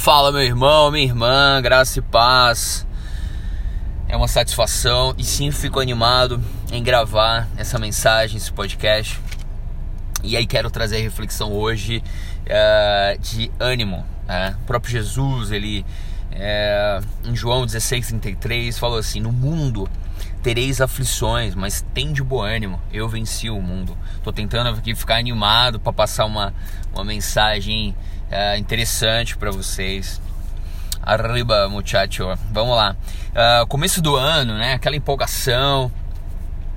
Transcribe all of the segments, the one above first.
Fala, meu irmão, minha irmã, graça e paz. É uma satisfação e sim fico animado em gravar essa mensagem, esse podcast. E aí quero trazer a reflexão hoje uh, de ânimo. Né? O próprio Jesus, ele uh, em João 16:33 falou assim: No mundo tereis aflições, mas tem de bom ânimo. Eu venci o mundo. Tô tentando aqui ficar animado para passar uma, uma mensagem é, interessante para vocês. Arriba, muchacho. Vamos lá. Uh, começo do ano, né? Aquela empolgação.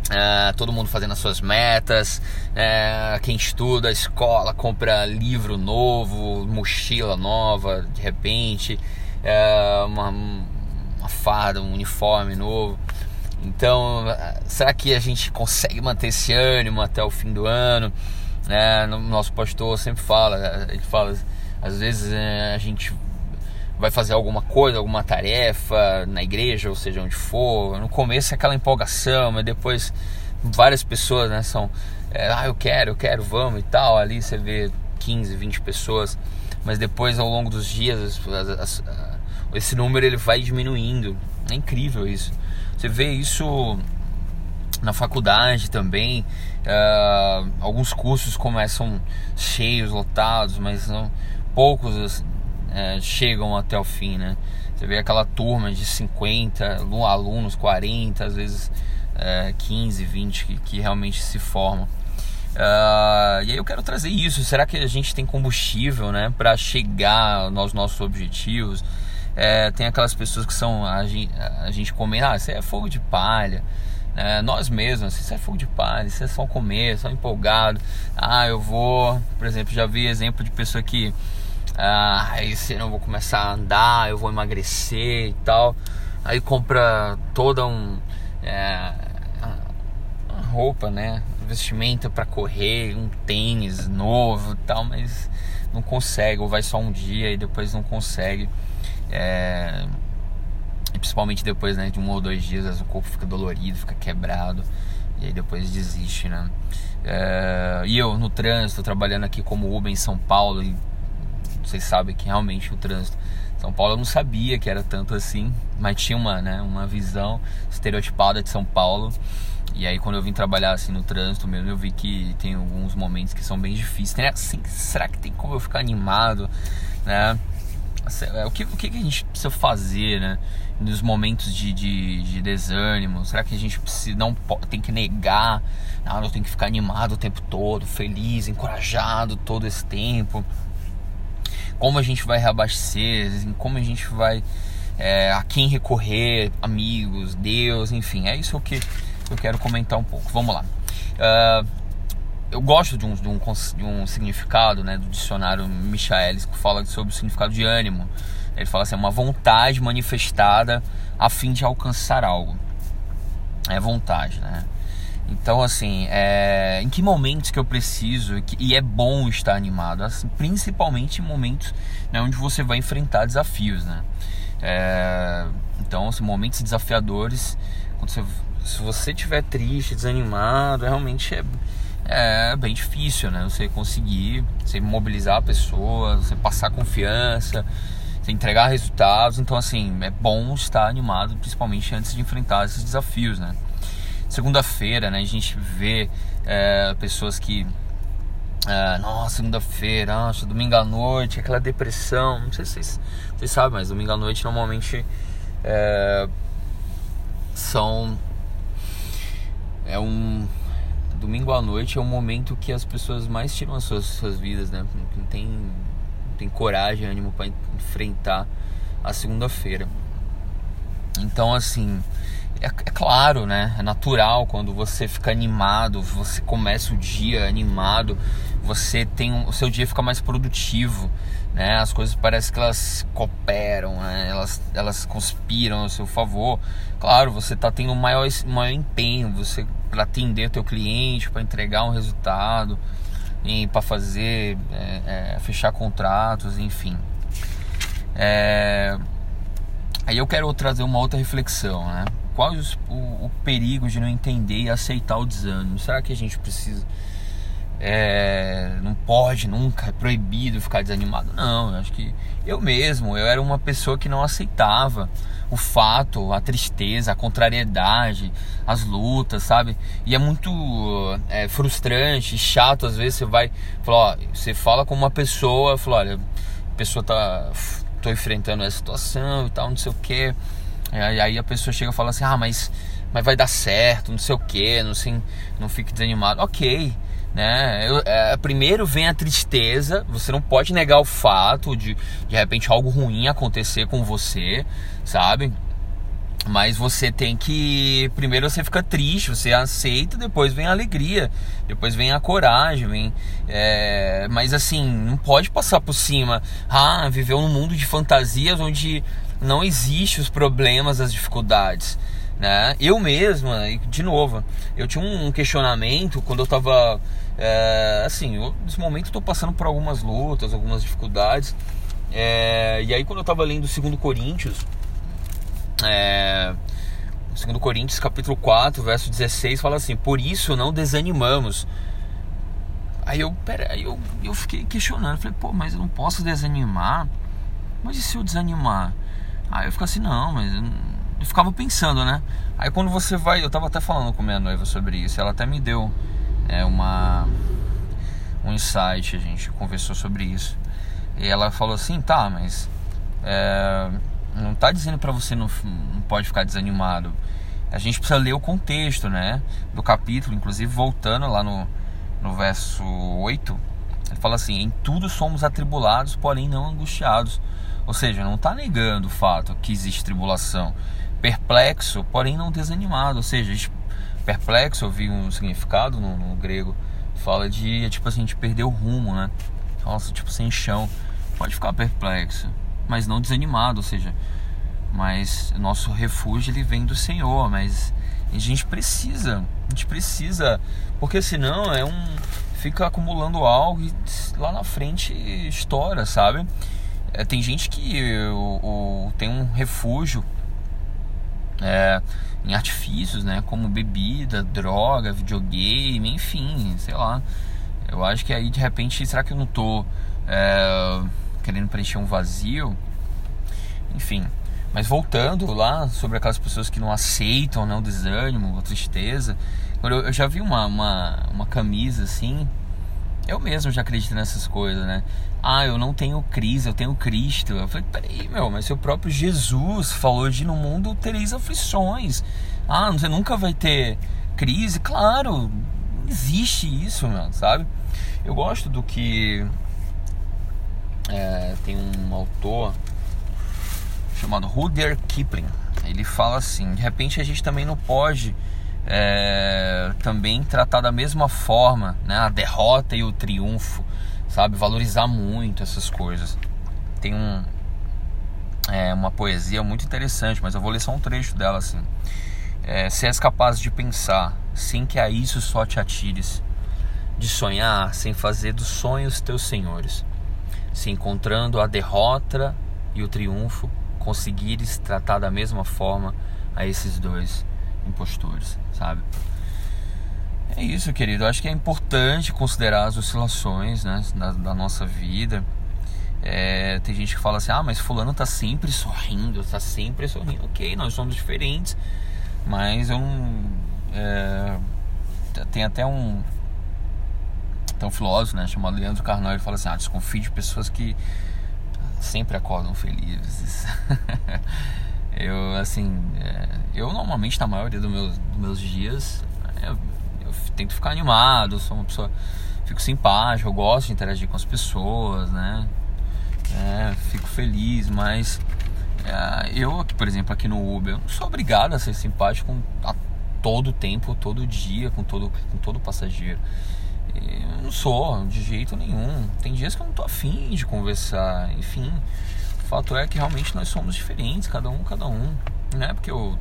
Uh, todo mundo fazendo as suas metas. Uh, quem estuda, escola, compra livro novo, mochila nova, de repente. uma, uma farda, um uniforme novo. Então, será que a gente consegue manter esse ânimo até o fim do ano? É, nosso pastor sempre fala, ele fala, às vezes é, a gente vai fazer alguma coisa, alguma tarefa na igreja, ou seja, onde for. No começo é aquela empolgação, mas depois várias pessoas, né, são, é, ah, eu quero, eu quero, vamos e tal. Ali você vê 15, 20 pessoas, mas depois ao longo dos dias as, as, as, esse número ele vai diminuindo. É incrível isso. Você vê isso na faculdade também. Uh, alguns cursos começam cheios, lotados, mas não, poucos uh, chegam até o fim, né? Você vê aquela turma de 50 alunos, 40, às vezes uh, 15, 20 que, que realmente se formam. Uh, e aí eu quero trazer isso. Será que a gente tem combustível, né, para chegar aos nossos objetivos? É, tem aquelas pessoas que são a gente, a gente comenta, ah, isso é fogo de palha. É, nós mesmos, isso é fogo de palha, isso é só o começo, só empolgado. Ah, eu vou, por exemplo, já vi exemplo de pessoa que ah, esse ano eu vou começar a andar, eu vou emagrecer e tal. Aí compra toda um é, roupa, né? Vestimenta para correr, um tênis novo e tal, mas não consegue, ou vai só um dia e depois não consegue. É, principalmente depois né, de um ou dois dias, o corpo fica dolorido, fica quebrado e aí depois desiste, né? É, e eu no trânsito, trabalhando aqui como Uber em São Paulo, e vocês sabem que realmente o trânsito São Paulo eu não sabia que era tanto assim, mas tinha uma, né, uma visão estereotipada de São Paulo. E aí quando eu vim trabalhar assim no trânsito mesmo, eu vi que tem alguns momentos que são bem difíceis. Tem, assim, será que tem como eu ficar animado, né? É, o que, o que a gente precisa fazer, né? Nos momentos de, de, de desânimo? Será que a gente precisa, não tem que negar? Não, eu tenho que ficar animado o tempo todo, feliz, encorajado todo esse tempo. Como a gente vai reabastecer? Como a gente vai. É, a quem recorrer? Amigos, Deus, enfim. É isso que eu quero comentar um pouco. Vamos lá. Uh, eu gosto de um, de um, de um significado né, do dicionário Michaelis que fala sobre o significado de ânimo. Ele fala assim: é uma vontade manifestada a fim de alcançar algo. É vontade, né? Então, assim, é, em que momentos que eu preciso e é bom estar animado, assim, principalmente em momentos né, onde você vai enfrentar desafios, né? É, então, assim, momentos desafiadores, quando você, se você estiver triste, desanimado, realmente é, é bem difícil, né? Você conseguir, você mobilizar a pessoa, você passar confiança, você entregar resultados. Então, assim, é bom estar animado, principalmente antes de enfrentar esses desafios, né? Segunda-feira, né? A gente vê é, pessoas que é, nossa, segunda-feira, nossa, domingo à noite, aquela depressão. Não sei se vocês, vocês sabem, mas domingo à noite normalmente é, são. É um domingo à noite é o momento que as pessoas mais tiram as suas, suas vidas, né? Não tem, não tem coragem, ânimo para enfrentar a segunda-feira. Então, assim, é, é, claro, né? É natural quando você fica animado, você começa o dia animado, você tem um, o seu dia fica mais produtivo, né? As coisas parecem que elas cooperam, né? Elas, elas conspiram a seu favor. Claro, você está tendo um maior, maior empenho, você para atender o teu cliente, para entregar um resultado, para fazer, é, é, fechar contratos, enfim. É... Aí eu quero trazer uma outra reflexão, né? Qual o, o, perigo de não entender e aceitar o desânimo? Será que a gente precisa é, não pode nunca, é proibido ficar desanimado. Não, eu acho que eu mesmo, eu era uma pessoa que não aceitava o fato, a tristeza, a contrariedade, as lutas, sabe? E é muito é, frustrante, chato às vezes você vai, fala, ó, você fala com uma pessoa, fala, olha, a pessoa tá, tô enfrentando essa situação e tal, não sei o que. Aí a pessoa chega e fala assim, ah, mas, mas vai dar certo, não sei o que, não, sei, não fique desanimado. Ok, né? Eu, é, primeiro vem a tristeza, você não pode negar o fato de de repente algo ruim acontecer com você, sabe? Mas você tem que. Primeiro você fica triste, você aceita, depois vem a alegria, depois vem a coragem, vem. É... Mas assim, não pode passar por cima. Ah, viveu num mundo de fantasias onde não existe os problemas, as dificuldades. Né? Eu mesmo, de novo, eu tinha um questionamento quando eu tava é, assim, eu, nesse momento estou passando por algumas lutas, algumas dificuldades. É, e aí quando eu estava lendo o 2 Coríntios, é, 2 Coríntios capítulo 4, verso 16, fala assim, por isso não desanimamos. Aí eu, pera, aí eu, eu fiquei questionando, falei, pô, mas eu não posso desanimar? Mas e se eu desanimar? Aí eu fico assim, não, mas eu ficava pensando, né? Aí quando você vai, eu tava até falando com minha noiva sobre isso, ela até me deu é uma um insight, a gente conversou sobre isso. E ela falou assim, tá, mas é, não tá dizendo para você não, não pode ficar desanimado. A gente precisa ler o contexto, né? Do capítulo, inclusive voltando lá no, no verso 8, ele fala assim: Em tudo somos atribulados, porém não angustiados. Ou seja, não está negando o fato que existe tribulação. Perplexo, porém não desanimado. Ou seja, perplexo, eu vi um significado no, no grego, fala de, tipo assim, de perder o rumo, né? Nossa, tipo, sem chão. Pode ficar perplexo, mas não desanimado, ou seja, mas nosso refúgio ele vem do Senhor, mas a gente precisa, a gente precisa, porque senão é um fica acumulando algo e lá na frente estoura, sabe? É, tem gente que o, o, tem um refúgio é, em artifícios, né? Como bebida, droga, videogame, enfim, sei lá. Eu acho que aí de repente, será que eu não tô é, querendo preencher um vazio? Enfim. Mas voltando lá sobre aquelas pessoas que não aceitam né, o desânimo, a tristeza. Eu, já vi uma, uma, uma camisa assim. Eu mesmo já acredito nessas coisas, né? Ah, eu não tenho crise, eu tenho Cristo. Eu falei, peraí, meu, mas seu próprio Jesus falou de no mundo tereis aflições. Ah, você nunca vai ter crise? Claro, existe isso, meu, sabe? Eu gosto do que é, tem um autor chamado Rudyard Kipling. Ele fala assim: de repente a gente também não pode é, também tratar da mesma forma né, a derrota e o triunfo sabe? Valorizar muito essas coisas. Tem um, é, uma poesia muito interessante, mas eu vou ler só um trecho dela assim. É, se és capaz de pensar, sem que a isso só te atires, de sonhar sem fazer dos sonhos teus senhores, se encontrando a derrota e o triunfo, conseguires tratar da mesma forma a esses dois impostores, sabe? É isso, querido. Eu acho que é importante considerar as oscilações né, da, da nossa vida. É, tem gente que fala assim: ah, mas Fulano tá sempre sorrindo, tá sempre sorrindo. Ok, nós somos diferentes, mas eu não. É, tem até um. Tem um filósofo né, chamado Leandro Carnal. Ele fala assim: ah, desconfie de pessoas que sempre acordam felizes. eu, assim, é, eu normalmente, na maioria dos meus, dos meus dias, tento ficar animado, sou uma pessoa. Fico simpático, eu gosto de interagir com as pessoas, né? É, fico feliz, mas é, eu aqui, por exemplo, aqui no Uber, eu não sou obrigado a ser simpático a todo tempo, todo dia, com todo, com todo passageiro. Eu não sou, de jeito nenhum. Tem dias que eu não tô afim de conversar, enfim. O fato é que realmente nós somos diferentes, cada um, cada um. Não é porque eu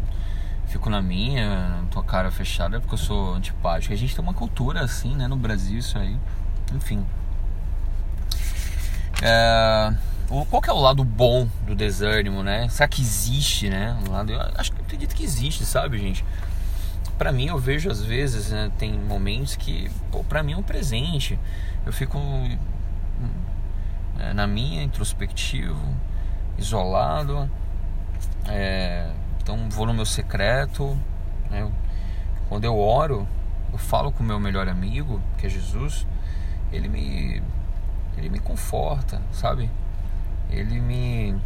fico na minha, tô cara fechada porque eu sou antipático. A gente tem uma cultura assim, né, no Brasil, isso aí. Enfim. É, qual que é o lado bom do desânimo, né? Será que existe, né? Um lado, eu acho que eu acredito que existe, sabe, gente? para mim eu vejo às vezes, né, tem momentos que, para mim é um presente. Eu fico é, na minha introspectivo, isolado. É, então vou no meu secreto. Né, quando eu oro, eu falo com o meu melhor amigo, que é Jesus. Ele me, ele me conforta, sabe? Ele me,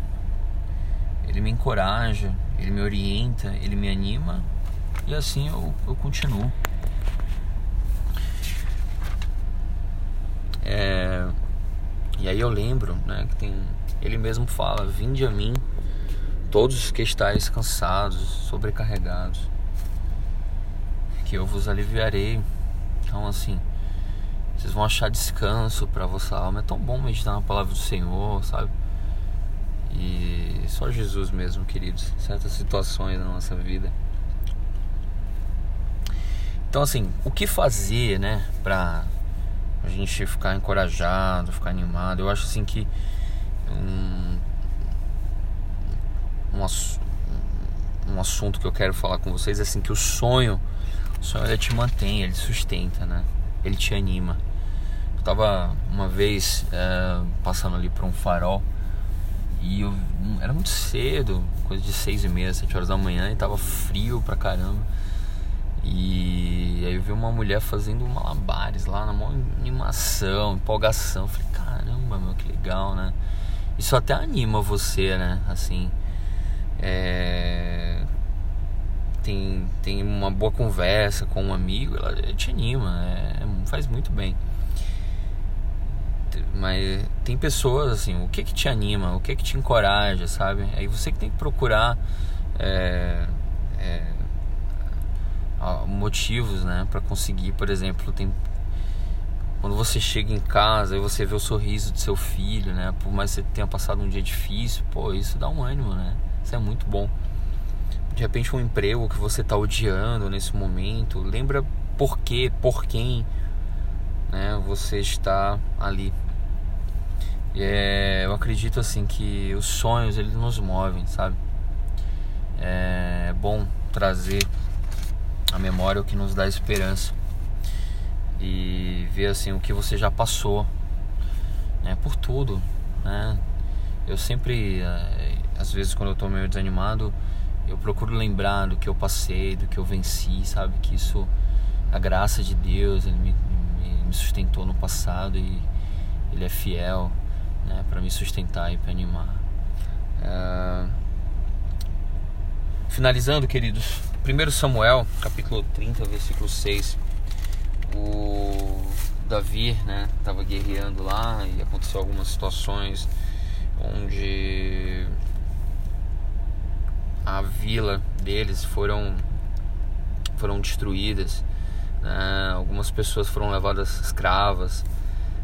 ele me encoraja, ele me orienta, ele me anima e assim eu, eu continuo. É, e aí eu lembro, né, que tem. Ele mesmo fala: Vinde a mim, todos os que estáis cansados, sobrecarregados, que eu vos aliviarei. Então, assim, vocês vão achar descanso para vossa alma. É tão bom meditar na palavra do Senhor, sabe? E só Jesus mesmo, queridos. Certas situações na nossa vida. Então, assim, o que fazer, né, pra a gente ficar encorajado, ficar animado? Eu acho, assim, que um, um, um assunto que eu quero falar com vocês é, assim, que o sonho, o sonho, ele te mantém, ele sustenta, né? Ele te anima. Eu tava uma vez é, passando ali por um farol e eu, era muito cedo, coisa de seis e meia, sete horas da manhã, e tava frio pra caramba. E aí eu vi uma mulher fazendo malabares lá, na maior animação, empolgação. falei, caramba, meu, que legal, né? Isso até anima você, né? Assim, é... tem, tem uma boa conversa com um amigo, ela te anima, é, faz muito bem. Mas tem pessoas assim, o que que te anima, o que que te encoraja, sabe? Aí você que tem que procurar é, é, motivos, né, para conseguir, por exemplo, tem quando você chega em casa e você vê o sorriso do seu filho, né, por mais que você tenha passado um dia difícil, pô, isso dá um ânimo, né? Isso é muito bom. De repente um emprego que você está odiando nesse momento, lembra por quê, por quem, né, você está ali. É, eu acredito assim que os sonhos eles nos movem, sabe? É bom trazer a memória o que nos dá esperança. E ver assim o que você já passou, né, por tudo, né? Eu sempre eh, às vezes quando eu tô meio desanimado, eu procuro lembrar do que eu passei, do que eu venci, sabe? Que isso a graça de Deus, ele me, me, me sustentou no passado e ele é fiel, né, para me sustentar e para animar. Uh, finalizando, queridos, 1 Samuel, capítulo 30, versículo 6. O Davi, né, estava guerreando lá e aconteceu algumas situações onde a vila deles foram foram destruídas, né? algumas pessoas foram levadas escravas.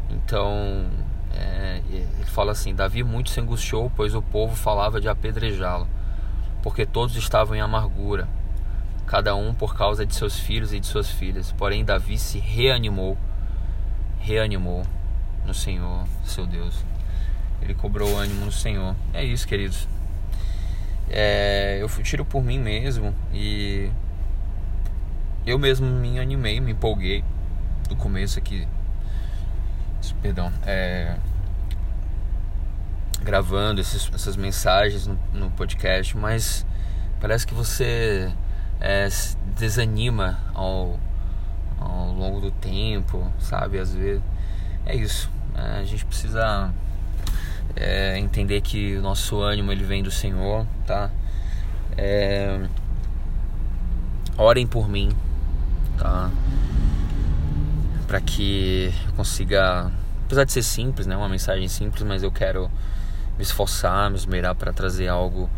Então é, ele fala assim: Davi muito se angustiou, pois o povo falava de apedrejá-lo, porque todos estavam em amargura cada um por causa de seus filhos e de suas filhas. Porém, Davi se reanimou, reanimou no Senhor, seu Deus. Ele cobrou ânimo no Senhor. É isso, queridos. É, eu tiro por mim mesmo e eu mesmo me animei, me empolguei do começo aqui. Perdão, é, gravando esses, essas mensagens no, no podcast, mas parece que você é, desanima ao, ao longo do tempo, sabe? Às vezes é isso. É, a gente precisa é, entender que o nosso ânimo ele vem do Senhor, tá? É, orem por mim, tá? Para que eu consiga, apesar de ser simples, né? Uma mensagem simples, mas eu quero me esforçar, me esmerar para trazer algo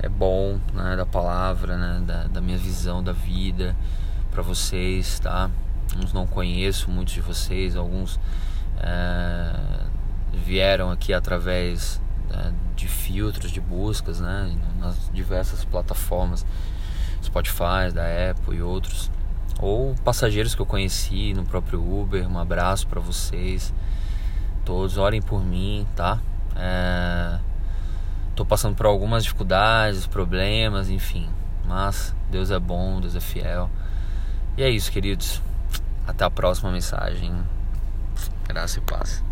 é bom né, da palavra, né, da, da minha visão da vida para vocês, tá? Uns não conheço, muitos de vocês, alguns é, vieram aqui através é, de filtros de buscas, né, nas diversas plataformas, Spotify, da Apple e outros, ou passageiros que eu conheci no próprio Uber. Um abraço para vocês, todos orem por mim, tá? É, Tô passando por algumas dificuldades, problemas, enfim. Mas Deus é bom, Deus é fiel. E é isso, queridos. Até a próxima mensagem. Graça e paz.